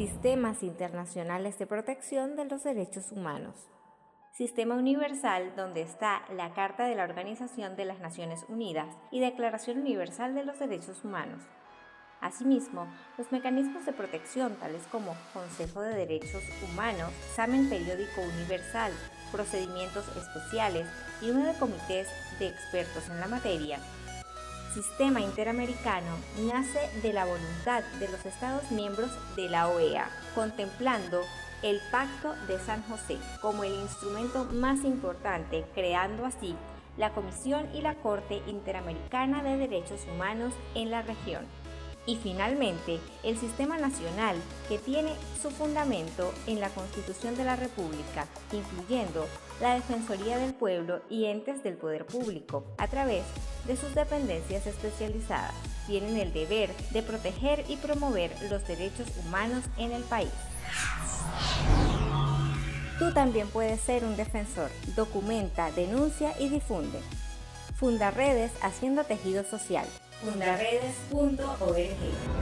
Sistemas internacionales de protección de los derechos humanos. Sistema universal donde está la Carta de la Organización de las Naciones Unidas y Declaración Universal de los Derechos Humanos. Asimismo, los mecanismos de protección tales como Consejo de Derechos Humanos, examen periódico universal, procedimientos especiales y uno comités de expertos en la materia. Sistema Interamericano nace de la voluntad de los Estados miembros de la OEA, contemplando el Pacto de San José como el instrumento más importante, creando así la Comisión y la Corte Interamericana de Derechos Humanos en la región y finalmente el sistema nacional que tiene su fundamento en la Constitución de la República, incluyendo la Defensoría del Pueblo y entes del poder público, a través de sus dependencias especializadas. Tienen el deber de proteger y promover los derechos humanos en el país. Tú también puedes ser un defensor. Documenta, denuncia y difunde. Funda redes haciendo tejido social fundaredes.org.